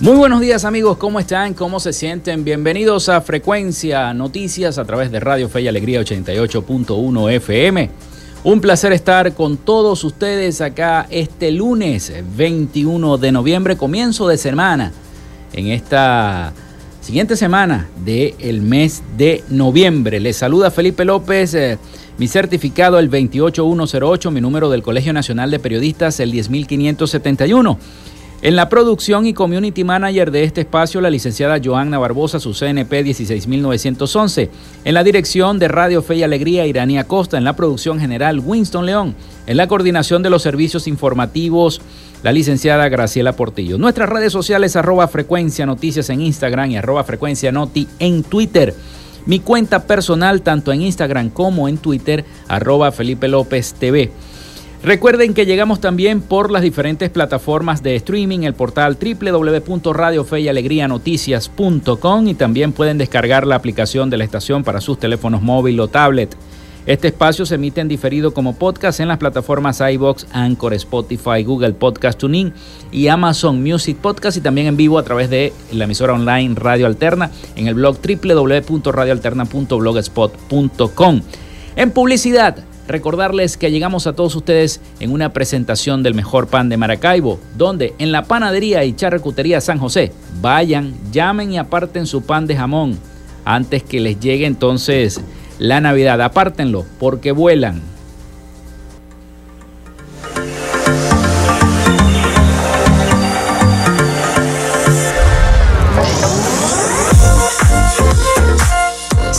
Muy buenos días amigos, ¿cómo están? ¿Cómo se sienten? Bienvenidos a Frecuencia Noticias a través de Radio Fe y Alegría 88.1 FM. Un placer estar con todos ustedes acá este lunes 21 de noviembre, comienzo de semana, en esta siguiente semana del mes de noviembre. Les saluda Felipe López. Eh, mi certificado el 28108, mi número del Colegio Nacional de Periodistas el 10571. En la producción y community manager de este espacio, la licenciada Joanna Barbosa, su CNP 16911. En la dirección de Radio Fe y Alegría, Iranía Costa. En la producción general, Winston León. En la coordinación de los servicios informativos, la licenciada Graciela Portillo. Nuestras redes sociales, arroba frecuencia noticias en Instagram y arroba frecuencia noti en Twitter. Mi cuenta personal, tanto en Instagram como en Twitter, arroba Felipe López TV. Recuerden que llegamos también por las diferentes plataformas de streaming, el portal www.radiofeyalegrianoticias.com y también pueden descargar la aplicación de la estación para sus teléfonos móvil o tablet. Este espacio se emite en diferido como podcast en las plataformas iBox, Anchor, Spotify, Google Podcast Tuning y Amazon Music Podcast y también en vivo a través de la emisora online Radio Alterna en el blog www.radioalterna.blogspot.com. En publicidad, Recordarles que llegamos a todos ustedes en una presentación del mejor pan de Maracaibo, donde en la panadería y charcutería San José, vayan, llamen y aparten su pan de jamón antes que les llegue entonces la Navidad. Apártenlo porque vuelan.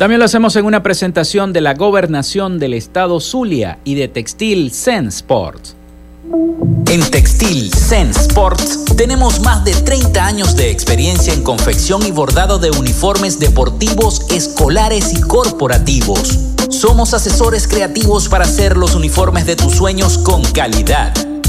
También lo hacemos en una presentación de la gobernación del estado Zulia y de Textil Sensport. En Textil Sensport tenemos más de 30 años de experiencia en confección y bordado de uniformes deportivos, escolares y corporativos. Somos asesores creativos para hacer los uniformes de tus sueños con calidad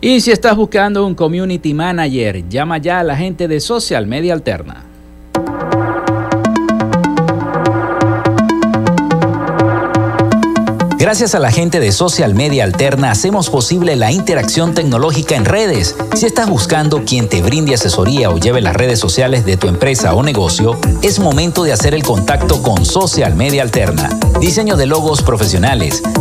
Y si estás buscando un community manager, llama ya a la gente de Social Media Alterna. Gracias a la gente de Social Media Alterna hacemos posible la interacción tecnológica en redes. Si estás buscando quien te brinde asesoría o lleve las redes sociales de tu empresa o negocio, es momento de hacer el contacto con Social Media Alterna. Diseño de logos profesionales,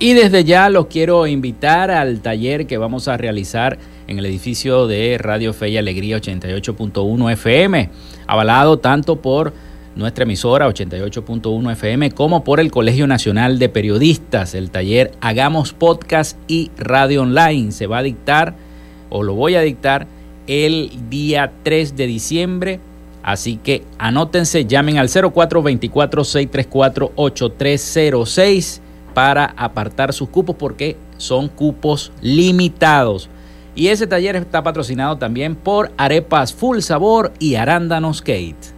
Y desde ya los quiero invitar al taller que vamos a realizar en el edificio de Radio Fe y Alegría 88.1 FM, avalado tanto por nuestra emisora 88.1 FM como por el Colegio Nacional de Periodistas. El taller Hagamos Podcast y Radio Online se va a dictar o lo voy a dictar el día 3 de diciembre. Así que anótense, llamen al 0424-634-8306 para apartar sus cupos porque son cupos limitados. Y ese taller está patrocinado también por Arepas Full Sabor y Arándanos Kate.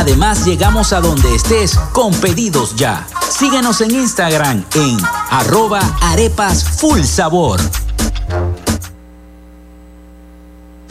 Además, llegamos a donde estés con pedidos ya. Síguenos en Instagram en arroba arepas full sabor.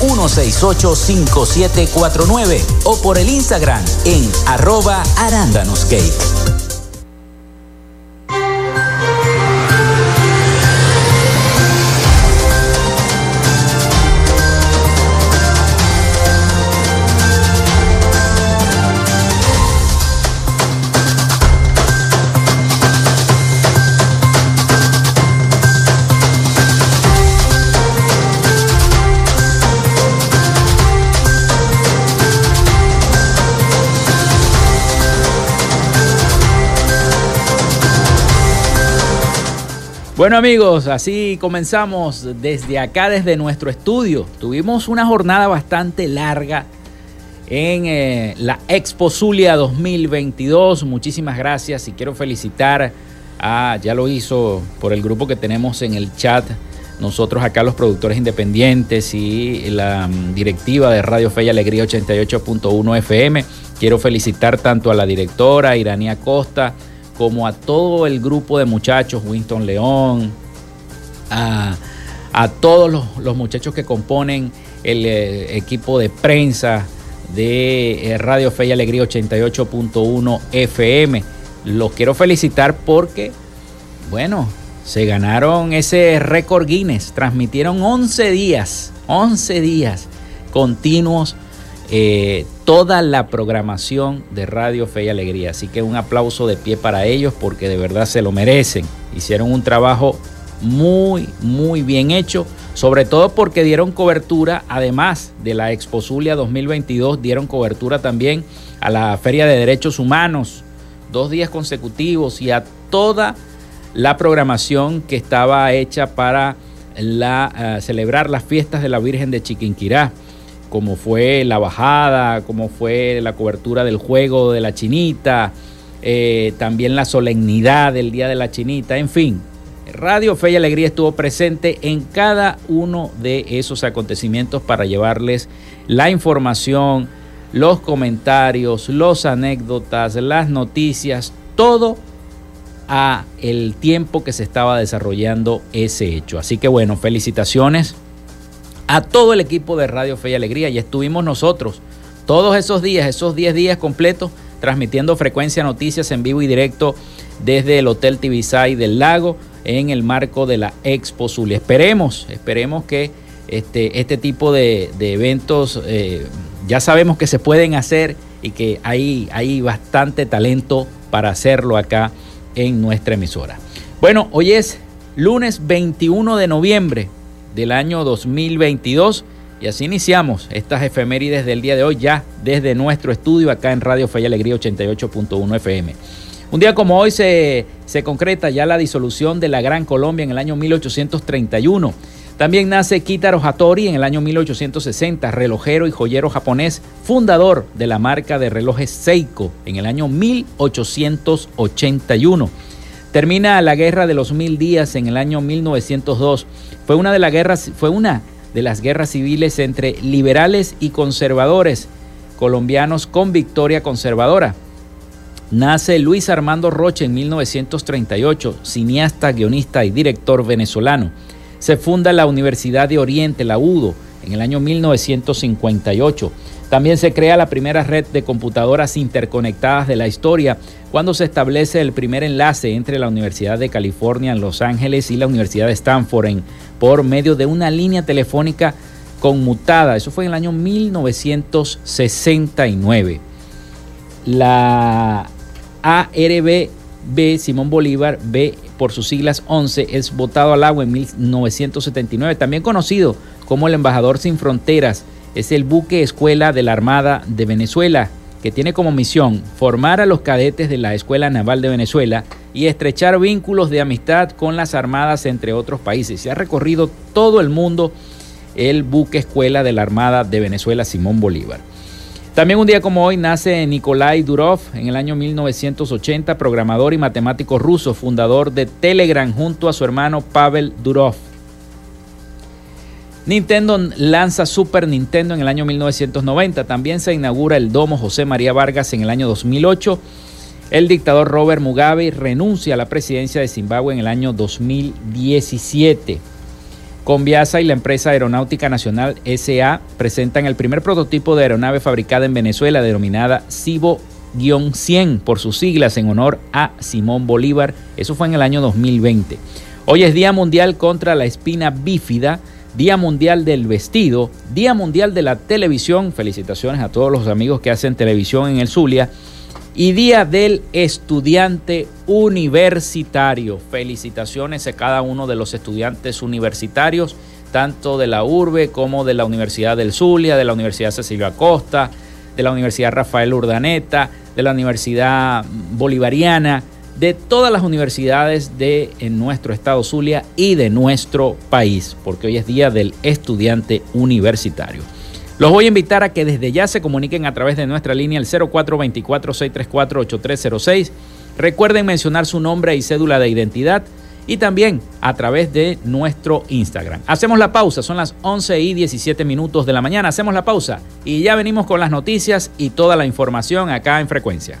168 5749 o por el Instagram en arroba arándanoscake. Bueno amigos, así comenzamos desde acá, desde nuestro estudio. Tuvimos una jornada bastante larga en eh, la Expo Zulia 2022. Muchísimas gracias y quiero felicitar a, ya lo hizo por el grupo que tenemos en el chat, nosotros acá los productores independientes y la mm, directiva de Radio Fe y Alegría 88.1 FM. Quiero felicitar tanto a la directora Irania Costa, como a todo el grupo de muchachos, Winston León, a, todos los, muchachos que componen el eh, equipo de prensa de eh, Radio Fe y Alegría 88.1 FM. Los quiero felicitar porque, bueno, se ganaron ese récord Guinness. Transmitieron 11 días, 11 días continuos eh, toda la programación de Radio Fe y Alegría. Así que un aplauso de pie para ellos porque de verdad se lo merecen. Hicieron un trabajo muy, muy bien hecho, sobre todo porque dieron cobertura, además de la Expo Zulia 2022, dieron cobertura también a la Feria de Derechos Humanos, dos días consecutivos y a toda la programación que estaba hecha para eh, celebrar las fiestas de la Virgen de Chiquinquirá como fue la bajada, como fue la cobertura del juego de la chinita, eh, también la solemnidad del Día de la Chinita, en fin. Radio Fe y Alegría estuvo presente en cada uno de esos acontecimientos para llevarles la información, los comentarios, los anécdotas, las noticias, todo a el tiempo que se estaba desarrollando ese hecho. Así que bueno, felicitaciones a todo el equipo de Radio Fe y Alegría. Y estuvimos nosotros todos esos días, esos 10 días completos, transmitiendo frecuencia noticias en vivo y directo desde el Hotel Tibisay del Lago en el marco de la Expo Zulia. Esperemos, esperemos que este, este tipo de, eventos eh, ya sabemos que se pueden hacer y que hay, hay bastante talento para hacerlo acá en nuestra emisora. Bueno, hoy es lunes 21 de noviembre del año 2022 y así iniciamos estas efemérides del día de hoy ya desde nuestro estudio acá en Radio Fe y Alegría 88.1 FM. Un día como hoy se, se concreta ya la disolución de la Gran Colombia en el año 1831. También nace Kitaro Hattori en el año 1860, relojero y joyero japonés, fundador de la marca de relojes Seiko en el año 1881. Termina la Guerra de los Mil Días en el año 1902. Fue una de las guerras, fue una de las guerras civiles entre liberales y conservadores colombianos con victoria conservadora. Nace Luis Armando Roche en 1938, cineasta, guionista y director venezolano. Se funda la Universidad de Oriente, la UDO, en el año 1958. También se crea la primera red de computadoras interconectadas de la historia cuando se establece el primer enlace entre la Universidad de California en Los Ángeles y la Universidad de Stanford por medio de una línea telefónica conmutada. Eso fue en el año 1969. La ARB Simón Bolívar B por sus siglas 11 es votado al agua en 1979, también conocido como el embajador sin fronteras es el buque escuela de la Armada de Venezuela, que tiene como misión formar a los cadetes de la Escuela Naval de Venezuela y estrechar vínculos de amistad con las armadas entre otros países. Se ha recorrido todo el mundo el buque escuela de la Armada de Venezuela Simón Bolívar. También un día como hoy nace Nikolai Durov en el año 1980, programador y matemático ruso, fundador de Telegram junto a su hermano Pavel Durov. Nintendo lanza Super Nintendo en el año 1990. También se inaugura el Domo José María Vargas en el año 2008. El dictador Robert Mugabe renuncia a la presidencia de Zimbabue en el año 2017. Conviasa y la empresa Aeronáutica Nacional SA presentan el primer prototipo de aeronave fabricada en Venezuela denominada Cibo-100 por sus siglas en honor a Simón Bolívar. Eso fue en el año 2020. Hoy es Día Mundial contra la Espina Bífida. Día Mundial del Vestido, Día Mundial de la Televisión, felicitaciones a todos los amigos que hacen televisión en el Zulia, y Día del Estudiante Universitario. Felicitaciones a cada uno de los estudiantes universitarios, tanto de la URBE como de la Universidad del Zulia, de la Universidad Cecilio Acosta, de la Universidad Rafael Urdaneta, de la Universidad Bolivariana, de todas las universidades de en nuestro estado Zulia y de nuestro país, porque hoy es día del estudiante universitario. Los voy a invitar a que desde ya se comuniquen a través de nuestra línea el 0424-634-8306. Recuerden mencionar su nombre y cédula de identidad y también a través de nuestro Instagram. Hacemos la pausa, son las 11 y 17 minutos de la mañana. Hacemos la pausa y ya venimos con las noticias y toda la información acá en frecuencia.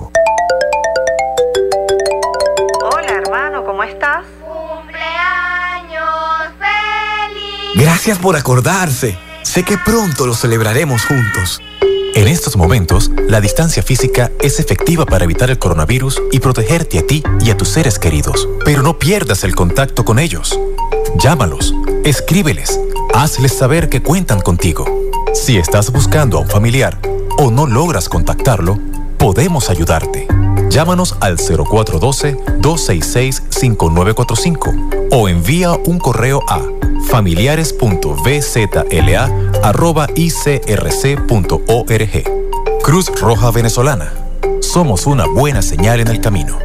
Gracias por acordarse. Sé que pronto lo celebraremos juntos. En estos momentos, la distancia física es efectiva para evitar el coronavirus y protegerte a ti y a tus seres queridos. Pero no pierdas el contacto con ellos. Llámalos, escríbeles, hazles saber que cuentan contigo. Si estás buscando a un familiar o no logras contactarlo, podemos ayudarte. Llámanos al 0412-266-5945 o envía un correo a familiares.bzla.icrc.org. Cruz Roja Venezolana. Somos una buena señal en el camino.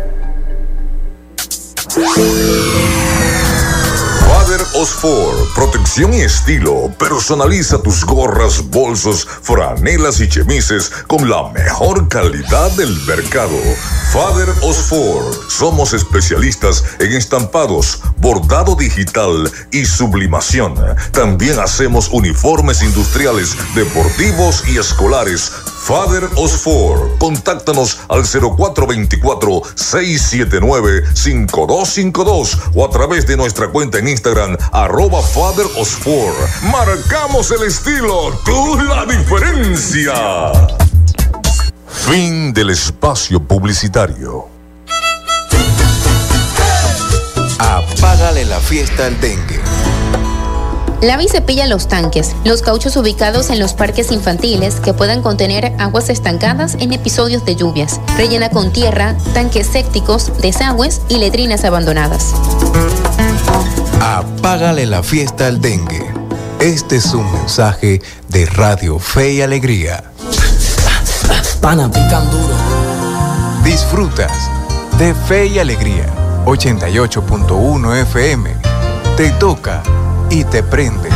Osfor, protección y estilo. Personaliza tus gorras, bolsos, franelas y chemises con la mejor calidad del mercado. Father Osfor, somos especialistas en estampados, bordado digital y sublimación. También hacemos uniformes industriales, deportivos y escolares. Father Osfor, contáctanos al 0424-679-5252 o a través de nuestra cuenta en Instagram, arroba Father Osfor. Marcamos el estilo, tú la diferencia. Fin del espacio publicitario. Apágale la fiesta al dengue. Lava y cepilla los tanques, los cauchos ubicados en los parques infantiles que puedan contener aguas estancadas en episodios de lluvias. Rellena con tierra, tanques sépticos, desagües y letrinas abandonadas. Apágale la fiesta al dengue. Este es un mensaje de Radio Fe y Alegría. Pana, pican duro. Disfrutas de Fe y Alegría. 88.1 FM. Te toca y te prende.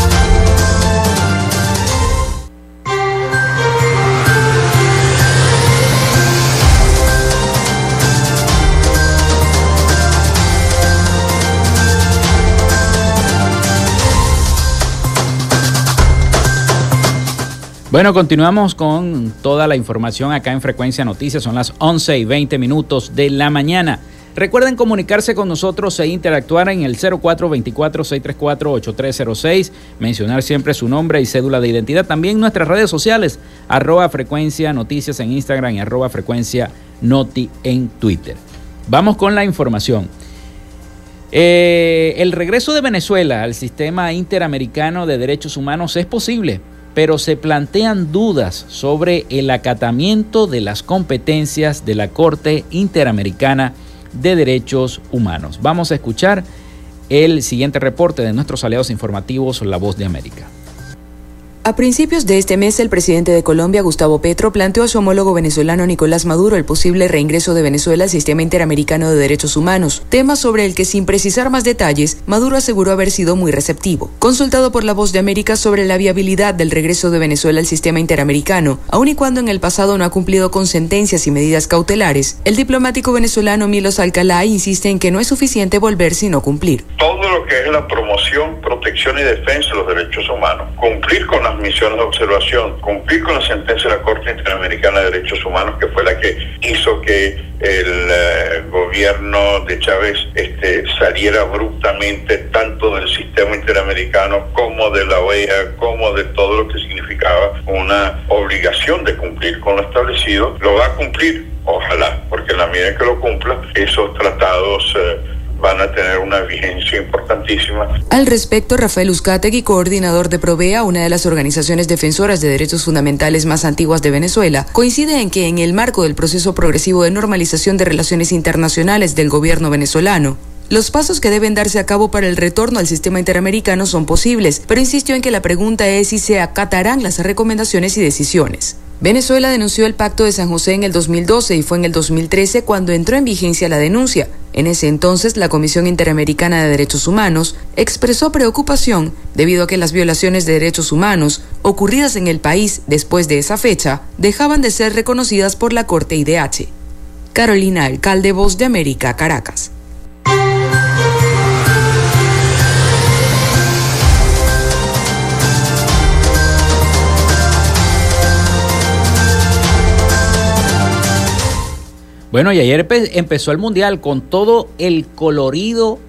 Bueno, continuamos con toda la información acá en Frecuencia Noticias. Son las 11 y 20 minutos de la mañana. Recuerden comunicarse con nosotros e interactuar en el 0424-634-8306. Mencionar siempre su nombre y cédula de identidad. También nuestras redes sociales, arroba frecuencia noticias en Instagram y arroba frecuencia noti en Twitter. Vamos con la información. Eh, el regreso de Venezuela al sistema interamericano de derechos humanos es posible pero se plantean dudas sobre el acatamiento de las competencias de la Corte Interamericana de Derechos Humanos. Vamos a escuchar el siguiente reporte de nuestros aliados informativos La Voz de América. A principios de este mes, el presidente de Colombia, Gustavo Petro, planteó a su homólogo venezolano Nicolás Maduro el posible reingreso de Venezuela al sistema interamericano de derechos humanos, tema sobre el que, sin precisar más detalles, Maduro aseguró haber sido muy receptivo. Consultado por la voz de América sobre la viabilidad del regreso de Venezuela al sistema interamericano, aun y cuando en el pasado no ha cumplido con sentencias y medidas cautelares, el diplomático venezolano Milos Alcalá insiste en que no es suficiente volver sino cumplir. Lo que es la promoción, protección y defensa de los derechos humanos, cumplir con la misiones de observación, cumplir con la sentencia de la Corte Interamericana de Derechos Humanos, que fue la que hizo que el eh, gobierno de Chávez este, saliera abruptamente tanto del sistema interamericano como de la OEA, como de todo lo que significaba una obligación de cumplir con lo establecido, lo va a cumplir, ojalá, porque en la medida que lo cumpla, esos tratados... Eh, van a tener una vigencia importantísima. Al respecto, Rafael Uzcategui, coordinador de Provea, una de las organizaciones defensoras de derechos fundamentales más antiguas de Venezuela, coincide en que en el marco del proceso progresivo de normalización de relaciones internacionales del gobierno venezolano, los pasos que deben darse a cabo para el retorno al sistema interamericano son posibles, pero insistió en que la pregunta es si se acatarán las recomendaciones y decisiones. Venezuela denunció el Pacto de San José en el 2012 y fue en el 2013 cuando entró en vigencia la denuncia. En ese entonces, la Comisión Interamericana de Derechos Humanos expresó preocupación debido a que las violaciones de derechos humanos ocurridas en el país después de esa fecha dejaban de ser reconocidas por la Corte IDH. Carolina Alcalde, Voz de América, Caracas. Bueno, y ayer empezó el Mundial con todo el colorido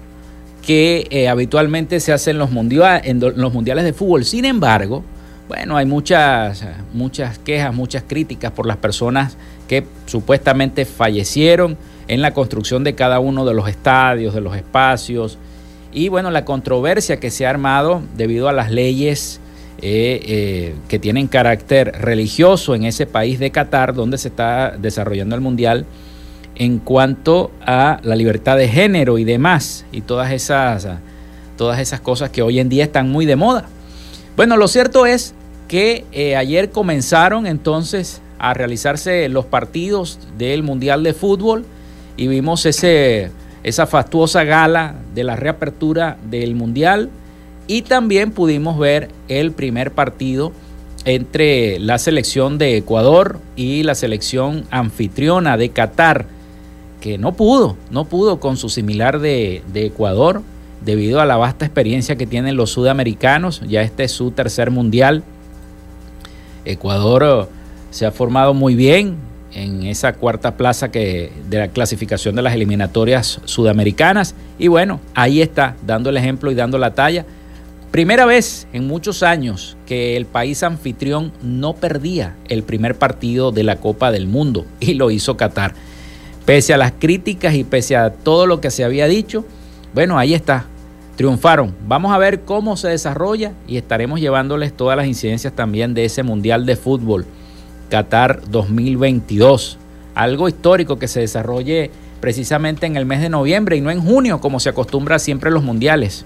que eh, habitualmente se hace en los, en los mundiales de fútbol. Sin embargo, bueno, hay muchas, muchas quejas, muchas críticas por las personas que supuestamente fallecieron en la construcción de cada uno de los estadios, de los espacios. Y bueno, la controversia que se ha armado debido a las leyes eh, eh, que tienen carácter religioso en ese país de Qatar donde se está desarrollando el Mundial en cuanto a la libertad de género y demás, y todas esas, todas esas cosas que hoy en día están muy de moda. Bueno, lo cierto es que eh, ayer comenzaron entonces a realizarse los partidos del Mundial de Fútbol y vimos ese, esa fastuosa gala de la reapertura del Mundial y también pudimos ver el primer partido entre la selección de Ecuador y la selección anfitriona de Qatar, que no pudo, no pudo con su similar de, Ecuador debido a la vasta experiencia que tienen los sudamericanos. Ya este es su tercer mundial. Ecuador eh, se ha formado muy bien en esa cuarta plaza que, de la clasificación de las eliminatorias sudamericanas. Y bueno, ahí está, dando el ejemplo y dando la talla. Primera vez en muchos años que el país anfitrión no perdía el primer partido de la Copa del Mundo y lo hizo Qatar. Pese a las críticas y pese a todo lo que se había dicho, bueno, ahí está, triunfaron. Vamos a ver cómo se desarrolla y estaremos llevándoles todas las incidencias también de ese Mundial de Fútbol Qatar 2022. Algo histórico que se desarrolle precisamente en el mes de noviembre y no en junio como se acostumbra siempre en los mundiales.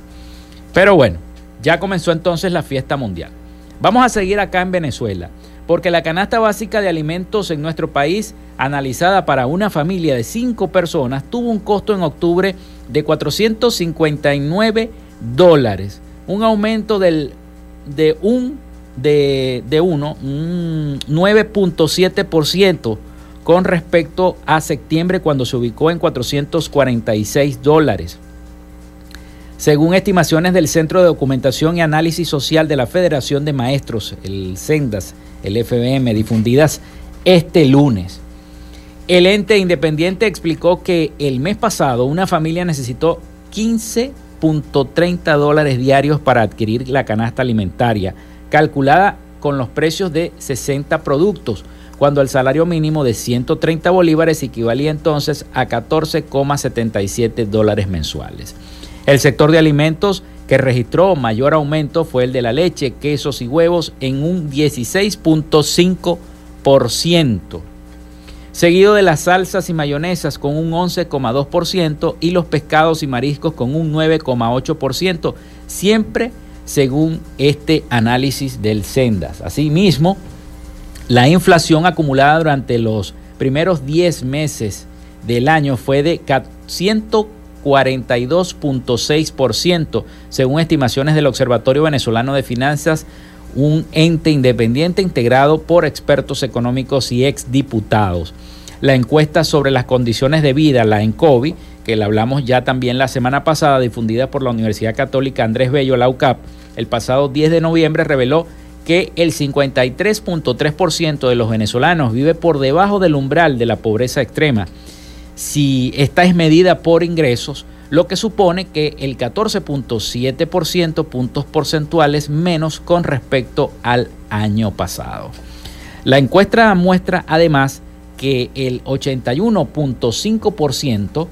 Pero bueno, ya comenzó entonces la fiesta mundial. Vamos a seguir acá en Venezuela, porque la canasta básica de alimentos en nuestro país, analizada para una familia de cinco personas, tuvo un costo en octubre de 459 dólares, un aumento del, de un de, de uno, un 9.7% con respecto a septiembre cuando se ubicó en 446 dólares. Según estimaciones del Centro de Documentación y Análisis Social de la Federación de Maestros, el CENDAS, el FBM, difundidas este lunes. El ente independiente explicó que el mes pasado una familia necesitó 15.30 dólares diarios para adquirir la canasta alimentaria, calculada con los precios de 60 productos, cuando el salario mínimo de 130 bolívares equivalía entonces a 14,77 dólares mensuales. El sector de alimentos que registró mayor aumento fue el de la leche, quesos y huevos en un 16.5% seguido de las salsas y mayonesas con un 11,2% y los pescados y mariscos con un 9,8%, siempre según este análisis del Sendas. Asimismo, la inflación acumulada durante los primeros 10 meses del año fue de 142.6%, según estimaciones del Observatorio Venezolano de Finanzas, un ente independiente integrado por expertos económicos y exdiputados la encuesta sobre las condiciones de vida, la ENCOVI, que la hablamos ya también la semana pasada, difundida por la Universidad Católica Andrés Bello, la UCAP, el pasado 10 de noviembre reveló que el 53.3% de los venezolanos vive por debajo del umbral de la pobreza extrema. Si esta es medida por ingresos, lo que supone que el 14.7% puntos porcentuales menos con respecto al año pasado. La encuesta muestra además que el 81.5%,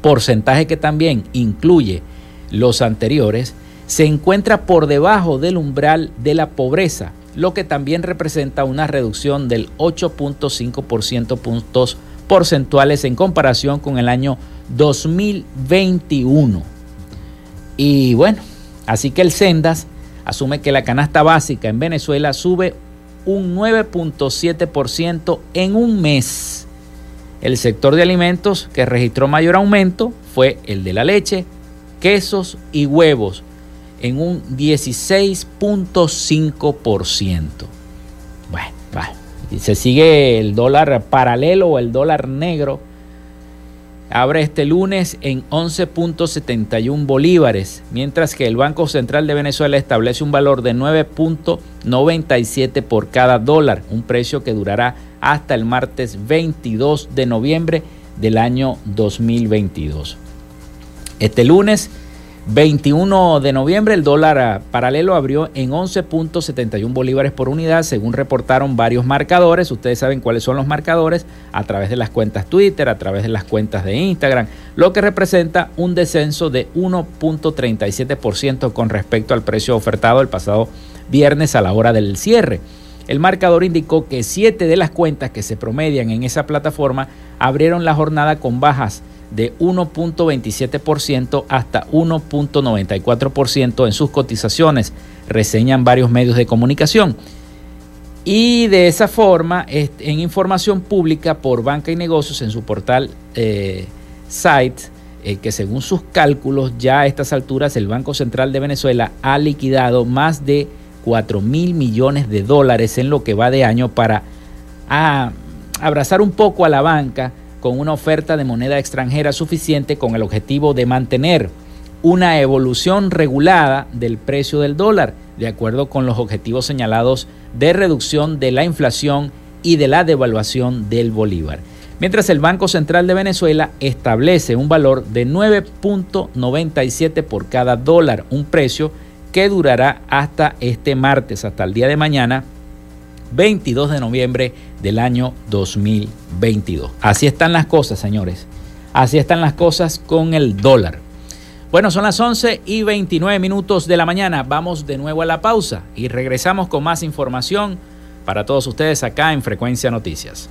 porcentaje que también incluye los anteriores, se encuentra por debajo del umbral de la pobreza, lo que también representa una reducción del 8.5% puntos porcentuales en comparación con el año 2021. Y bueno, así que el Sendas asume que la canasta básica en Venezuela sube un 9.7% en un mes. El sector de alimentos que registró mayor aumento fue el de la leche, quesos y huevos en un 16.5%. Y se sigue el dólar paralelo o el dólar negro abre este lunes en 11.71 bolívares, mientras que el Banco Central de Venezuela establece un valor de 9.97 por cada dólar, un precio que durará hasta el martes 22 de noviembre del año 2022. Este lunes 21 de noviembre el dólar paralelo abrió en 11.71 bolívares por unidad, según reportaron varios marcadores. Ustedes saben cuáles son los marcadores a través de las cuentas Twitter, a través de las cuentas de Instagram, lo que representa un descenso de 1.37% con respecto al precio ofertado el pasado viernes a la hora del cierre. el marcador indicó que siete de las cuentas que se promedian en esa plataforma abrieron la jornada con bajas de 1.27% hasta 1.94% en sus cotizaciones, reseñan varios medios de comunicación. Y de esa forma, en información pública por Banca y Negocios en su portal eh, Site, eh, que según sus cálculos ya a estas alturas el Banco Central de Venezuela ha liquidado más de 4 mil millones de dólares en lo que va de año para abrazar un poco a la banca con una oferta de moneda extranjera suficiente con el objetivo de mantener una evolución regulada del precio del dólar, de acuerdo con los objetivos señalados de reducción de la inflación y de la devaluación del bolívar. Mientras el Banco Central de Venezuela establece un valor de 9.97 por cada dólar, un precio que durará hasta este martes, hasta el día de mañana, 22 de noviembre del año 2022. Así están las cosas, señores. Así están las cosas con el dólar. Bueno, son las 11 y 29 minutos de la mañana. Vamos de nuevo a la pausa y regresamos con más información para todos ustedes acá en Frecuencia Noticias.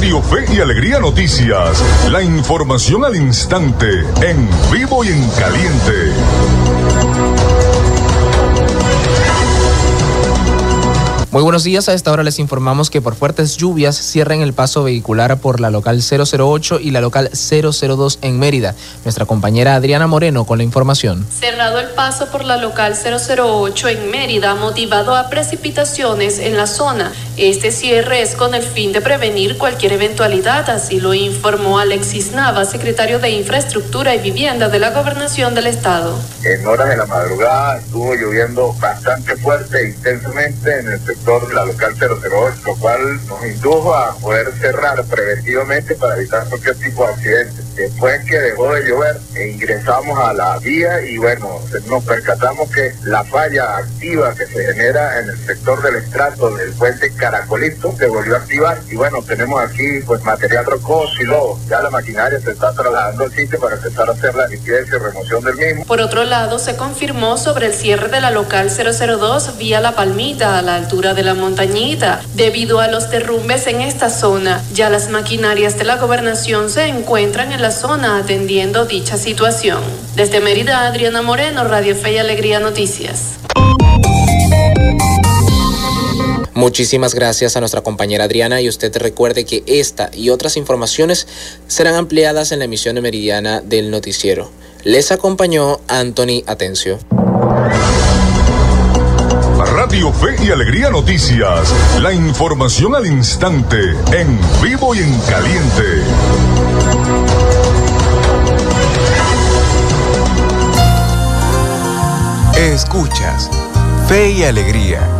Radio Fe y Alegría Noticias. La información al instante, en vivo y en caliente. Muy buenos días, a esta hora les informamos que por fuertes lluvias cierran el paso vehicular por la local 008 y la local 002 en Mérida. Nuestra compañera Adriana Moreno con la información. Cerrado el paso por la local 008 en Mérida, motivado a precipitaciones en la zona. Este cierre es con el fin de prevenir cualquier eventualidad, así lo informó Alexis Nava, secretario de Infraestructura y Vivienda de la Gobernación del Estado. En horas de la madrugada estuvo lloviendo bastante fuerte e intensamente en el de la local 008, lo cual nos indujo a poder cerrar preventivamente para evitar cualquier tipo de accidentes. Después que dejó de llover, e ingresamos a la vía y bueno, nos percatamos que la falla activa que se genera en el sector del estrato del puente Caracolito se volvió a activar y bueno, tenemos aquí pues material rocoso y lodo. Ya la maquinaria se está trasladando al sitio para empezar a hacer la limpieza y remoción del mismo. Por otro lado, se confirmó sobre el cierre de la local 002 vía La Palmita a la altura de la montañita. Debido a los derrumbes en esta zona, ya las maquinarias de la gobernación se encuentran en la zona atendiendo dicha situación. Desde Mérida, Adriana Moreno, Radio Fe y Alegría Noticias. Muchísimas gracias a nuestra compañera Adriana y usted recuerde que esta y otras informaciones serán ampliadas en la emisión de meridiana del noticiero. Les acompañó Anthony Atencio. Radio Fe y Alegría Noticias. La información al instante, en vivo y en caliente. Escuchas Fe y Alegría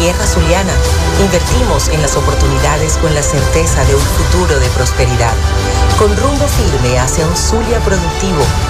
Tierra zuliana. Invertimos en las oportunidades con la certeza de un futuro de prosperidad, con rumbo firme hacia un Zulia productivo,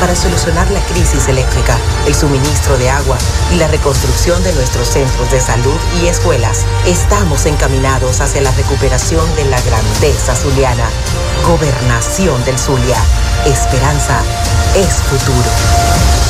para solucionar la crisis eléctrica, el suministro de agua y la reconstrucción de nuestros centros de salud y escuelas. Estamos encaminados hacia la recuperación de la grandeza zuliana. Gobernación del Zulia. Esperanza es futuro.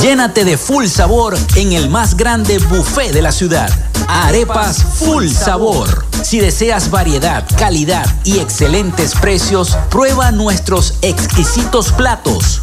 Llénate de full sabor en el más grande buffet de la ciudad. Arepas Full Sabor. Si deseas variedad, calidad y excelentes precios, prueba nuestros exquisitos platos.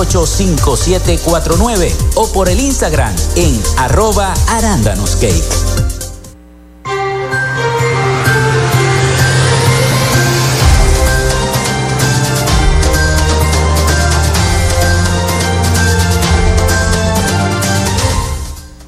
0412-168-5749 o por el Instagram en arroba arándanoscake.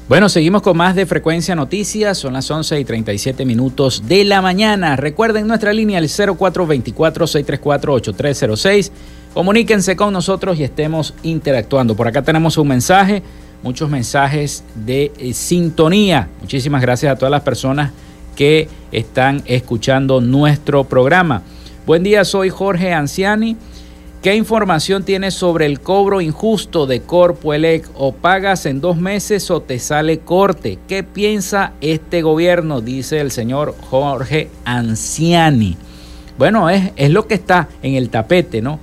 Bueno, seguimos con más de Frecuencia Noticias. Son las 11 y 37 minutos de la mañana. Recuerden nuestra línea el 0424-634-8306. Comuníquense con nosotros y estemos interactuando. Por acá tenemos un mensaje, muchos mensajes de eh, sintonía. Muchísimas gracias a todas las personas que están escuchando nuestro programa. Buen día, soy Jorge Anciani. ¿Qué información tienes sobre el cobro injusto de Corpoelec? ¿O pagas en dos meses o te sale corte? ¿Qué piensa este gobierno? Dice el señor Jorge Anciani. Bueno, es, es lo que está en el tapete, ¿no?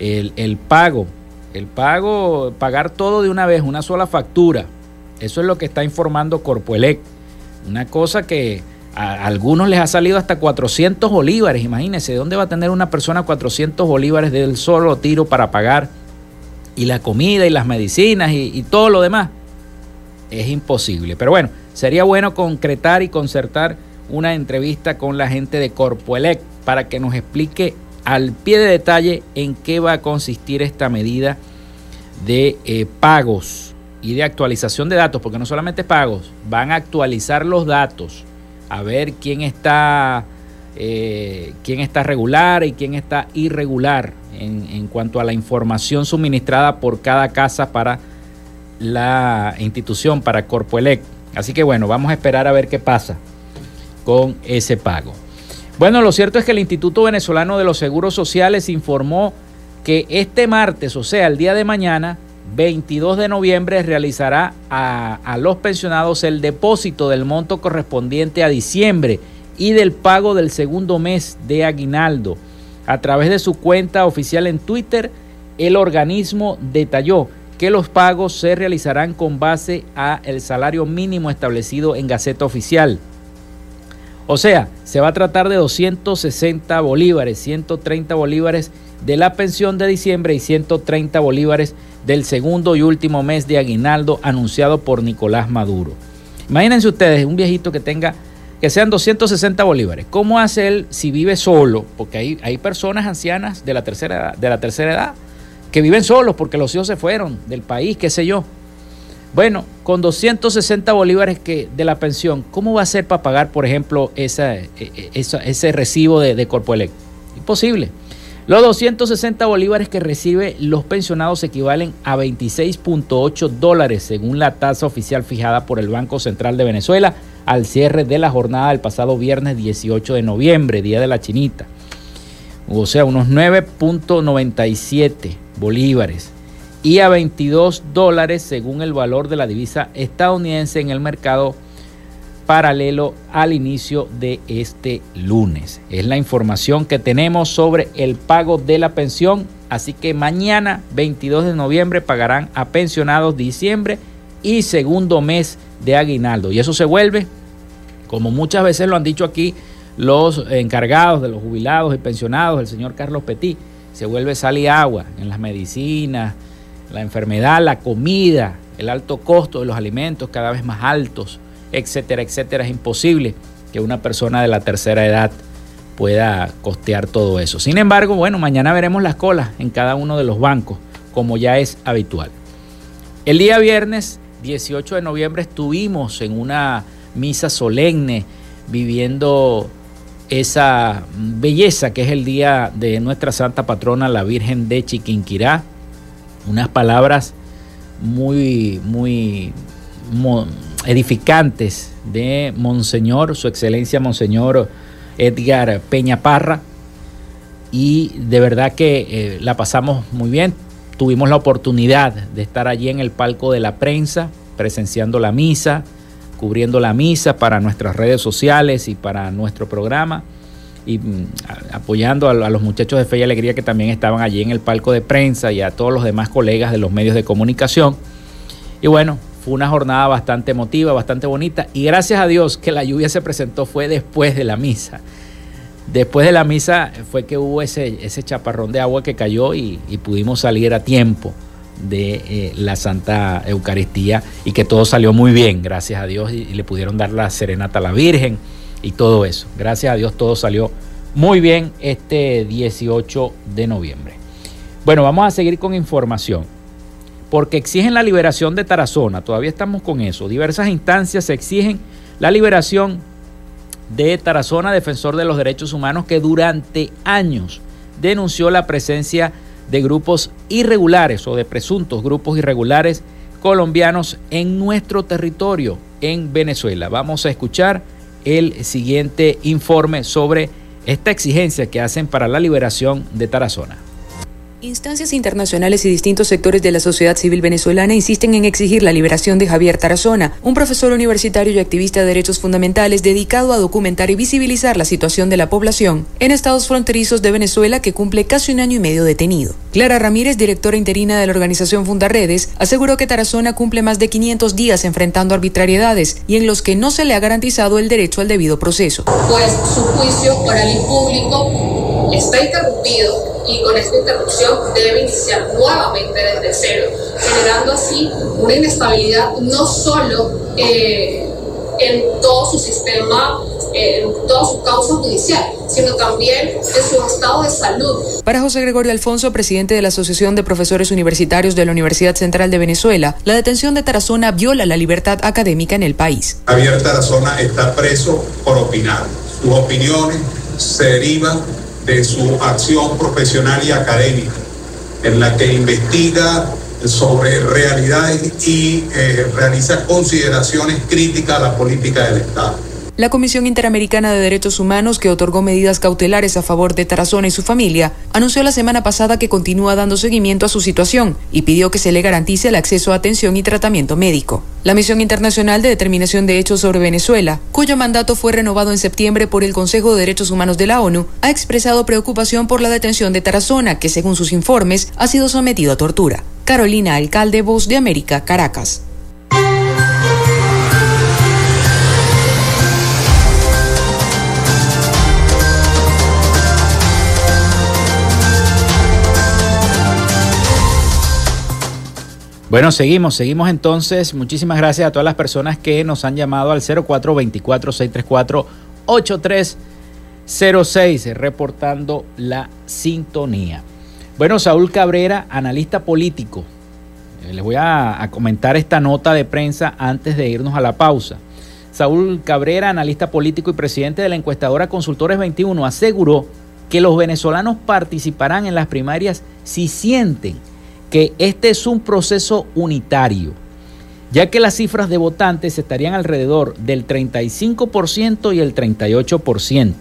El, el pago. El pago, pagar todo de una vez, una sola factura. Eso es lo que está informando Corpoelec. Una cosa que a algunos les ha salido hasta 400 bolívares. Imagínense, ¿dónde va a tener una persona 400 bolívares del solo tiro para pagar y la comida y las medicinas y, todo lo demás, es imposible. Pero bueno, sería bueno concretar y concertar una entrevista con la gente de Corpoelec para que nos explique al pie de detalle en qué va a consistir esta medida de eh, pagos y de actualización de datos, porque no solamente pagos, van a actualizar los datos, a ver quién está, eh, quién está regular y quién está irregular en, cuanto a la información suministrada por cada casa para la institución, para Corpoelec. Así que bueno, vamos a esperar a ver qué pasa con ese pago. Bueno, lo cierto es que el Instituto Venezolano de los Seguros Sociales informó que este martes, o sea, el día de mañana, 22 de noviembre, realizará a, los pensionados el depósito del monto correspondiente a diciembre y del pago del segundo mes de aguinaldo. A través de su cuenta oficial en Twitter, el organismo detalló que los pagos se realizarán con base a el salario mínimo establecido en Gaceta Oficial. O sea, se va a tratar de 260 bolívares, 130 bolívares de la pensión de diciembre y 130 bolívares del segundo y último mes de aguinaldo anunciado por Nicolás Maduro. Imagínense ustedes, un viejito que tenga, que sean 260 bolívares. ¿Cómo hace él si vive solo? Porque hay, hay personas ancianas de la, tercera, de la tercera edad que viven solos porque los hijos se fueron del país, qué sé yo. Bueno, con 260 bolívares que, de la pensión, ¿cómo va a ser para pagar, por ejemplo, e, e, ese recibo de, de Corpoelec? Imposible. Los 260 bolívares que recibe los pensionados equivalen a 26.8 dólares según la tasa oficial fijada por el Banco Central de Venezuela al cierre de la jornada del pasado viernes 18 de noviembre, Día de la Chinita. O sea, unos 9.97 bolívares y a 22 dólares según el valor de la divisa estadounidense en el mercado paralelo al inicio de este lunes. Es la información que tenemos sobre el pago de la pensión, así que mañana 22 de noviembre pagarán a pensionados diciembre y segundo mes de aguinaldo. Y eso se vuelve, como muchas veces lo han dicho aquí los encargados de los jubilados y pensionados, el señor Carlos Petit, se vuelve sal y agua en las medicinas, la enfermedad, la comida, el alto costo de los alimentos cada vez más altos, etcétera, etcétera. Es imposible que una persona de la tercera edad pueda costear todo eso. Sin embargo, bueno, mañana veremos las colas en cada uno de los bancos, como ya es habitual. El día viernes 18 de noviembre estuvimos en una misa solemne viviendo esa belleza que es el día de nuestra santa patrona, la Virgen de Chiquinquirá, unas palabras muy, muy edificantes de Monseñor, su excelencia Monseñor Edgar Peña Parra. Y de verdad que eh, la pasamos muy bien. Tuvimos la oportunidad de estar allí en el palco de la prensa, presenciando la misa, cubriendo la misa para nuestras redes sociales y para nuestro programa y mm, apoyando a, los muchachos de Fe y Alegría que también estaban allí en el palco de prensa y a todos los demás colegas de los medios de comunicación. Y bueno, fue una jornada bastante emotiva, bastante bonita y gracias a Dios que la lluvia se presentó fue después de la misa. Después de la misa fue que hubo ese, ese chaparrón de agua que cayó y, pudimos salir a tiempo de eh, la Santa Eucaristía y que todo salió muy bien, gracias a Dios, y le pudieron dar la serenata a la Virgen y todo eso. Gracias a Dios todo salió muy bien este 18 de noviembre. Bueno, vamos a seguir con información. Porque exigen la liberación de Tarazona, todavía estamos con eso. Diversas instancias exigen la liberación de Tarazona, defensor de los derechos humanos, que durante años denunció la presencia de grupos irregulares o de presuntos grupos irregulares colombianos en nuestro territorio, en Venezuela. Vamos a escuchar el siguiente informe sobre esta exigencia que hacen para la liberación de Tarazona. Instancias internacionales y distintos sectores de la sociedad civil venezolana insisten en exigir la liberación de Javier Tarazona, un profesor universitario y activista de derechos fundamentales dedicado a documentar y visibilizar la situación de la población en estados fronterizos de Venezuela que cumple casi un año y medio detenido. Clara Ramírez, directora interina de la organización Fundaredes, aseguró que Tarazona cumple más de 500 días enfrentando arbitrariedades y en los que no se le ha garantizado el derecho al debido proceso. Pues su juicio oral y público está interrumpido y con esta interrupción debe iniciar nuevamente desde cero, generando así una inestabilidad no solo eh, en todo su sistema en toda su causa judicial, sino también en su estado de salud. Para José Gregorio Alfonso, presidente de la Asociación de Profesores Universitarios de la Universidad Central de Venezuela, la detención de Tarazona viola la libertad académica en el país. Javier Tarazona está preso por opinar. Sus opiniones se derivan de su acción profesional y académica, en la que investiga sobre realidades y eh, realiza consideraciones críticas a la política del Estado. La Comisión Interamericana de Derechos Humanos, que otorgó medidas cautelares a favor de Tarazona y su familia, anunció la semana pasada que continúa dando seguimiento a su situación y pidió que se le garantice el acceso a atención y tratamiento médico. La Misión Internacional de Determinación de Hechos sobre Venezuela, cuyo mandato fue renovado en septiembre por el Consejo de Derechos Humanos de la ONU, ha expresado preocupación por la detención de Tarazona, que según sus informes ha sido sometido a tortura. Carolina Alcalde, Voz de América, Caracas. Bueno, seguimos, seguimos entonces. Muchísimas gracias a todas las personas que nos han llamado al 0424-634-8306, reportando la sintonía. Bueno, Saúl Cabrera, analista político. Eh, les voy a, a comentar esta nota de prensa antes de irnos a la pausa. Saúl Cabrera, analista político y presidente de la encuestadora Consultores 21, aseguró que los venezolanos participarán en las primarias si sienten que este es un proceso unitario, ya que las cifras de votantes estarían alrededor del 35% y el 38%.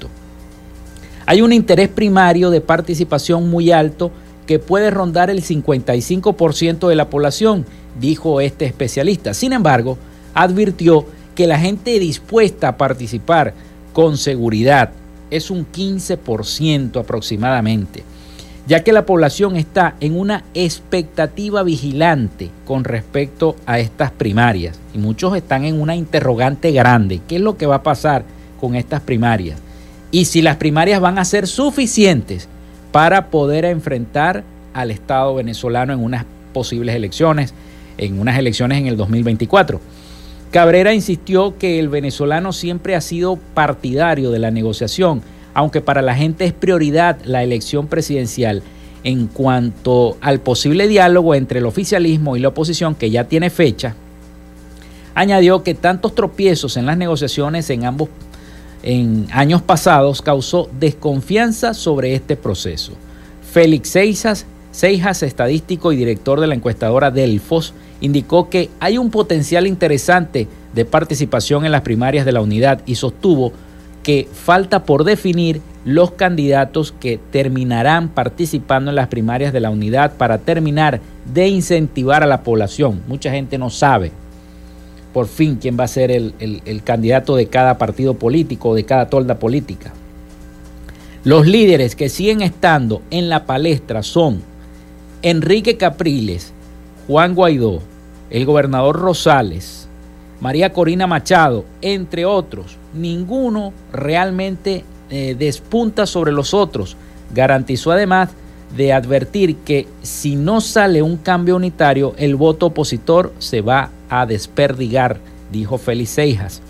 Hay un interés primario de participación muy alto que puede rondar el 55% de la población, dijo este especialista. Sin embargo, advirtió que la gente dispuesta a participar con seguridad es un 15% aproximadamente ya que la población está en una expectativa vigilante con respecto a estas primarias y muchos están en una interrogante grande. ¿Qué es lo que va a pasar con estas primarias? Y si las primarias van a ser suficientes para poder enfrentar al Estado venezolano en unas posibles elecciones, en unas elecciones en el 2024. Cabrera insistió que el venezolano siempre ha sido partidario de la negociación, aunque para la gente es prioridad la elección presidencial en cuanto al posible diálogo entre el oficialismo y la oposición, que ya tiene fecha, añadió que tantos tropiezos en las negociaciones en ambos en años pasados causó desconfianza sobre este proceso. Félix Seijas, Seijas, estadístico y director de la encuestadora Delfos, indicó que hay un potencial interesante de participación en las primarias de la unidad y sostuvo que falta por definir los candidatos que terminarán participando en las primarias de la unidad para terminar de incentivar a la población. Mucha gente no sabe por fin quién va a ser el, el candidato de cada partido político, de cada tolda política. Los líderes que siguen estando en la palestra son Enrique Capriles, Juan Guaidó, el gobernador Rosales, María Corina Machado, entre otros. Ninguno realmente eh, despunta sobre los otros. Garantizó además de advertir que si no sale un cambio unitario, el voto opositor se va a desperdigar, dijo Félix Seijas.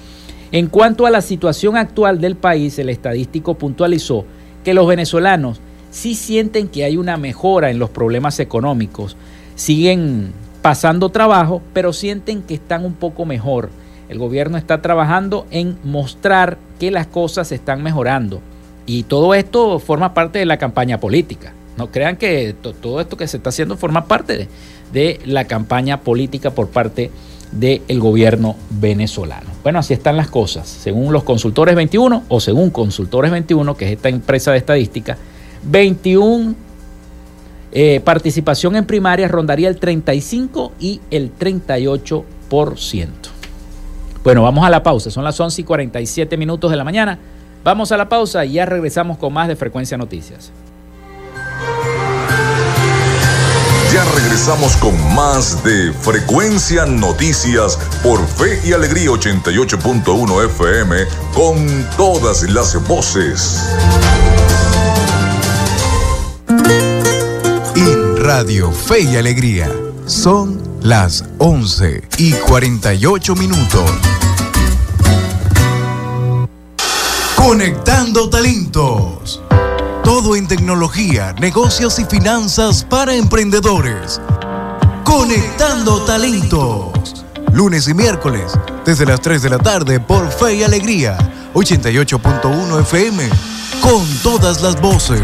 En cuanto a la situación actual del país, el estadístico puntualizó que los venezolanos sí sienten que hay una mejora en los problemas económicos, siguen pasando trabajo, pero sienten que están un poco mejor. El gobierno está trabajando en mostrar que las cosas están mejorando. Y todo esto forma parte de la campaña política. No crean que todo esto que se está haciendo forma parte de, la campaña política por parte del gobierno venezolano. Bueno, así están las cosas. Según los consultores 21 o según consultores 21, que es esta empresa de estadística, 21 eh, participación en primarias rondaría el 35 y el 38%. Bueno, vamos a la pausa. Son las 11 y 47 minutos de la mañana. Vamos a la pausa y ya regresamos con más de Frecuencia Noticias. Ya regresamos con más de Frecuencia Noticias por Fe y Alegría 88.1 FM con todas las voces. Radio Fe y Alegría. Son las 11 y 48 minutos. Conectando talentos. Todo en tecnología, negocios y finanzas para emprendedores. Conectando talentos. Lunes y miércoles, desde las 3 de la tarde por Fe y Alegría, 88.1 FM, con todas las voces.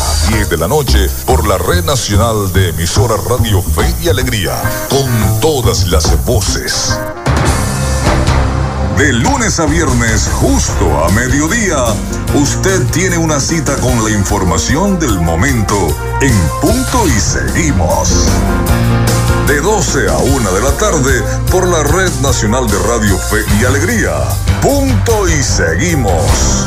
a 10 de la noche por la Red Nacional de Emisora Radio Fe y Alegría, con todas las voces. De lunes a viernes, justo a mediodía, usted tiene una cita con la información del momento en punto y seguimos. De 12 a 1 de la tarde por la Red Nacional de Radio Fe y Alegría. Punto y seguimos.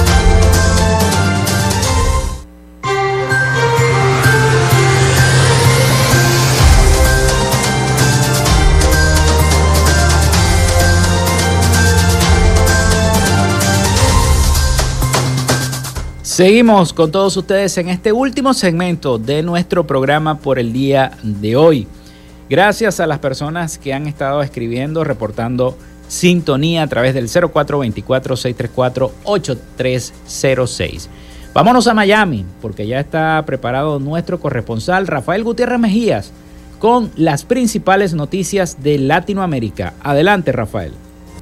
Seguimos con todos ustedes en este último segmento de nuestro programa por el día de hoy. Gracias a las personas que han estado escribiendo, reportando sintonía a través del 0424-634-8306. Vámonos a Miami, porque ya está preparado nuestro corresponsal Rafael Gutiérrez Mejías con las principales noticias de Latinoamérica. Adelante, Rafael.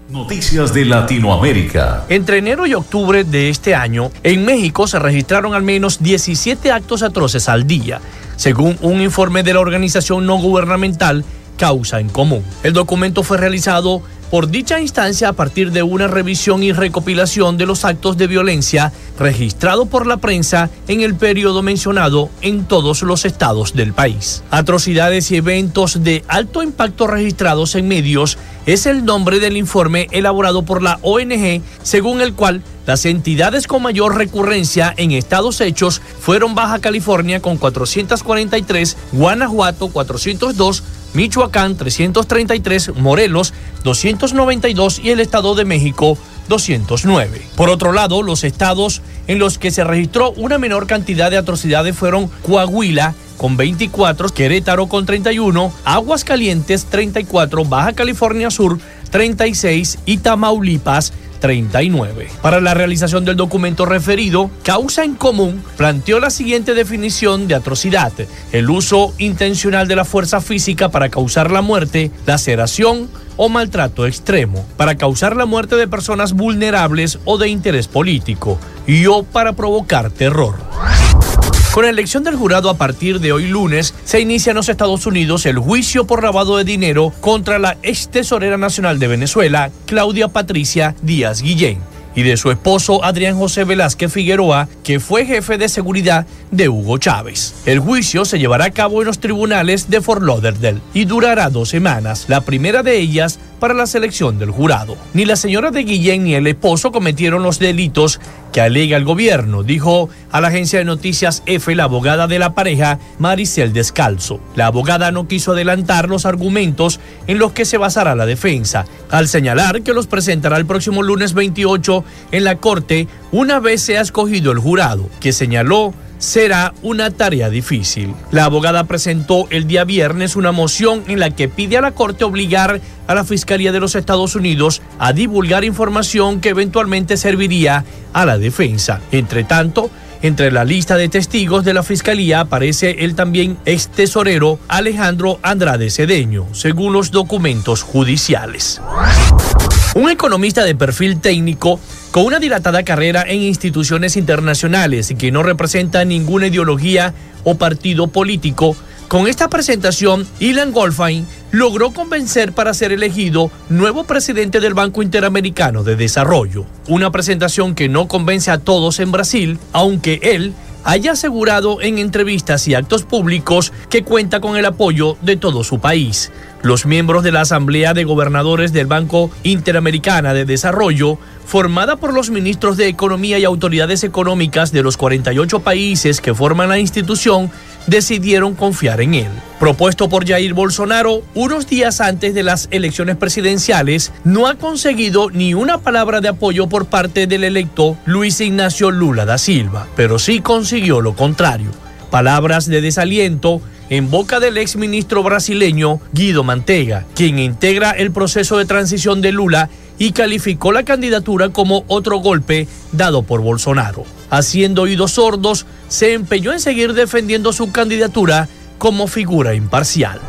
Noticias de Latinoamérica. Entre enero y octubre de este año, en México se registraron al menos 17 actos atroces al día, según un informe de la organización no gubernamental Causa en Común. El documento fue realizado por dicha instancia a partir de una revisión y recopilación de los actos de violencia registrado por la prensa en el periodo mencionado en todos los estados del país. Atrocidades y eventos de alto impacto registrados en medios es el nombre del informe elaborado por la ONG, según el cual las entidades con mayor recurrencia en estados hechos fueron Baja California con 443, Guanajuato 402, Michoacán 333, Morelos 292 y el Estado de México 209. Por otro lado, los estados en los que se registró una menor cantidad de atrocidades fueron Coahuila con 24, Querétaro con 31, Aguascalientes 34, Baja California Sur 36 y Tamaulipas 39. Para la realización del documento referido, Causa en Común planteó la siguiente definición de atrocidad. El uso intencional de la fuerza física para causar la muerte, laceración o maltrato extremo, para causar la muerte de personas vulnerables o de interés político, y o para provocar terror. Con la elección del jurado a partir de hoy lunes, se inicia en los Estados Unidos el juicio por lavado de dinero contra la ex tesorera nacional de Venezuela, Claudia Patricia Díaz Guillén, y de su esposo Adrián José Velázquez Figueroa, que fue jefe de seguridad de Hugo Chávez. El juicio se llevará a cabo en los tribunales de Fort Lauderdale y durará dos semanas, la primera de ellas para la selección del jurado. Ni la señora de Guillén ni el esposo cometieron los delitos que alega el gobierno, dijo a la agencia de noticias F la abogada de la pareja, Maricel Descalzo. La abogada no quiso adelantar los argumentos en los que se basará la defensa, al señalar que los presentará el próximo lunes 28 en la Corte una vez sea escogido el jurado, que señaló será una tarea difícil. La abogada presentó el día viernes una moción en la que pide a la Corte obligar a la Fiscalía de los Estados Unidos a divulgar información que eventualmente serviría a la defensa. Entre tanto, entre la lista de testigos de la Fiscalía aparece el también ex tesorero Alejandro Andrade Cedeño, según los documentos judiciales. Un economista de perfil técnico con una dilatada carrera en instituciones internacionales y que no representa ninguna ideología o partido político, con esta presentación, Ilan Goldfein logró convencer para ser elegido nuevo presidente del Banco Interamericano de Desarrollo. Una presentación que no convence a todos en Brasil, aunque él haya asegurado en entrevistas y actos públicos que cuenta con el apoyo de todo su país. Los miembros de la Asamblea de Gobernadores del Banco Interamericana de Desarrollo, formada por los ministros de Economía y autoridades económicas de los 48 países que forman la institución, decidieron confiar en él. Propuesto por Jair Bolsonaro unos días antes de las elecciones presidenciales, no ha conseguido ni una palabra de apoyo por parte del electo Luis Ignacio Lula da Silva, pero sí consiguió lo contrario. Palabras de desaliento en boca del exministro brasileño Guido Mantega, quien integra el proceso de transición de Lula y calificó la candidatura como otro golpe dado por Bolsonaro. Haciendo oídos sordos, se empeñó en seguir defendiendo su candidatura como figura imparcial.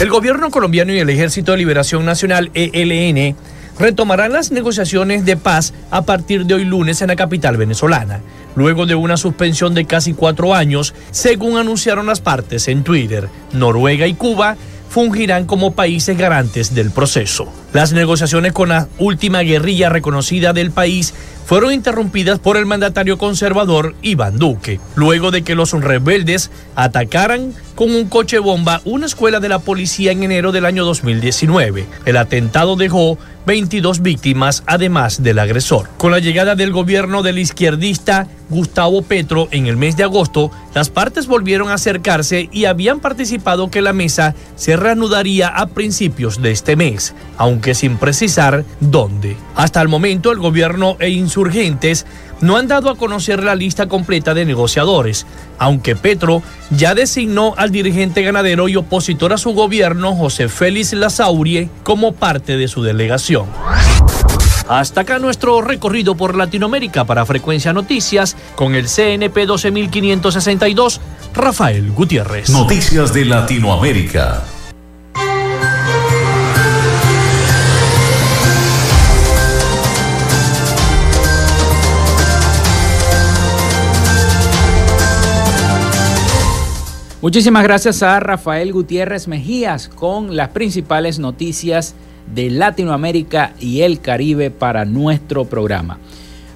El gobierno colombiano y el Ejército de Liberación Nacional ELN retomarán las negociaciones de paz a partir de hoy lunes en la capital venezolana, luego de una suspensión de casi cuatro años, según anunciaron las partes en Twitter. Noruega y Cuba fungirán como países garantes del proceso. Las negociaciones con la última guerrilla reconocida del país fueron interrumpidas por el mandatario conservador Iván Duque, luego de que los rebeldes atacaran con un coche bomba una escuela de la policía en enero del año 2019. El atentado dejó 22 víctimas, además del agresor. Con la llegada del gobierno del izquierdista Gustavo Petro en el mes de agosto, las partes volvieron a acercarse y habían participado que la mesa se reanudaría a principios de este mes, aunque sin precisar dónde. Hasta el momento, el gobierno e insurgentes no han dado a conocer la lista completa de negociadores, aunque Petro ya designó al dirigente ganadero y opositor a su gobierno, José Félix Lazaurie, como parte de su delegación. Hasta acá nuestro recorrido por Latinoamérica para Frecuencia Noticias con el CNP 12562, Rafael Gutiérrez. Noticias de Latinoamérica. Muchísimas gracias a Rafael Gutiérrez Mejías con las principales noticias de Latinoamérica y el Caribe para nuestro programa.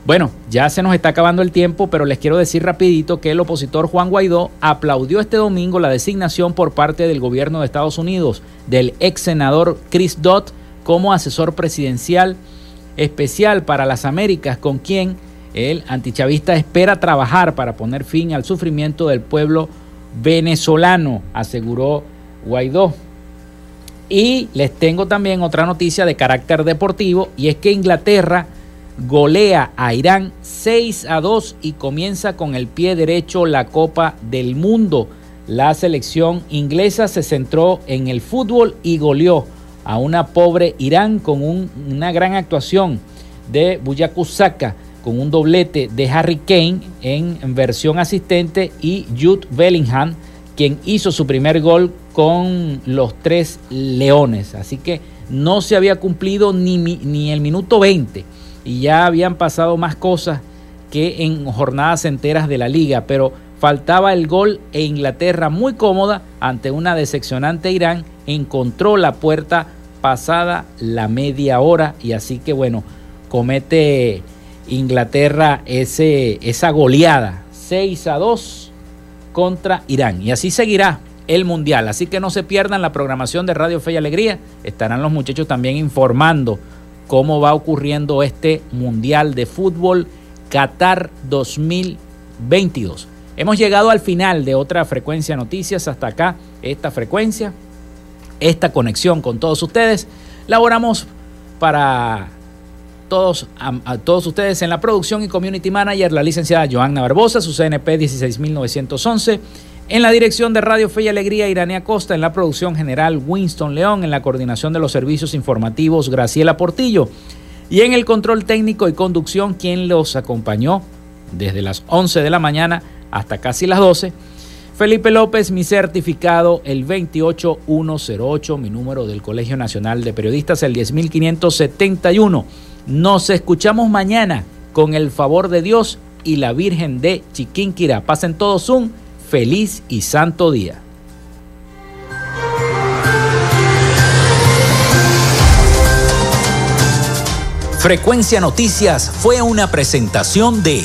Bueno, ya se nos está acabando el tiempo, pero les quiero decir rapidito que el opositor Juan Guaidó aplaudió este domingo la designación por parte del gobierno de Estados Unidos del ex senador Chris Dodd como asesor presidencial especial para las Américas, con quien el antichavista espera trabajar para poner fin al sufrimiento del pueblo venezolano, aseguró Guaidó. Y les tengo también otra noticia de carácter deportivo y es que Inglaterra golea a Irán 6 a 2 y comienza con el pie derecho la Copa del Mundo. La selección inglesa se centró en el fútbol y goleó a una pobre Irán con una gran actuación de Buyakusaka con un doblete de Harry Kane en versión asistente y Jude Bellingham, quien hizo su primer gol con los tres leones. Así que no se había cumplido ni, ni el minuto 20 y ya habían pasado más cosas que en jornadas enteras de la liga, pero faltaba el gol e Inglaterra muy cómoda ante una decepcionante Irán encontró la puerta pasada la media hora y así que bueno, comete Inglaterra ese, esa goleada 6 a 2 contra Irán. Y así seguirá el Mundial. Así que no se pierdan la programación de Radio Fe y Alegría. Estarán los muchachos también informando cómo va ocurriendo este Mundial de Fútbol Qatar 2022. Hemos llegado al final de otra frecuencia noticias. Hasta acá, esta frecuencia, esta conexión con todos ustedes. Laboramos para todos, a, todos ustedes en la producción y community manager, la licenciada Joanna Barbosa, su CNP 16911. En la dirección de Radio Fe y Alegría, Iranía Costa. En la producción general, Winston León. En la coordinación de los servicios informativos, Graciela Portillo. Y en el control técnico y conducción, quien los acompañó desde las 11 de la mañana hasta casi las 12. Felipe López, mi certificado, el 28108, mi número del Colegio Nacional de Periodistas, el 10571. Nos escuchamos mañana con el favor de Dios y la Virgen de Chiquinquirá. Pasen todos un feliz y santo día. Frecuencia Noticias fue una presentación de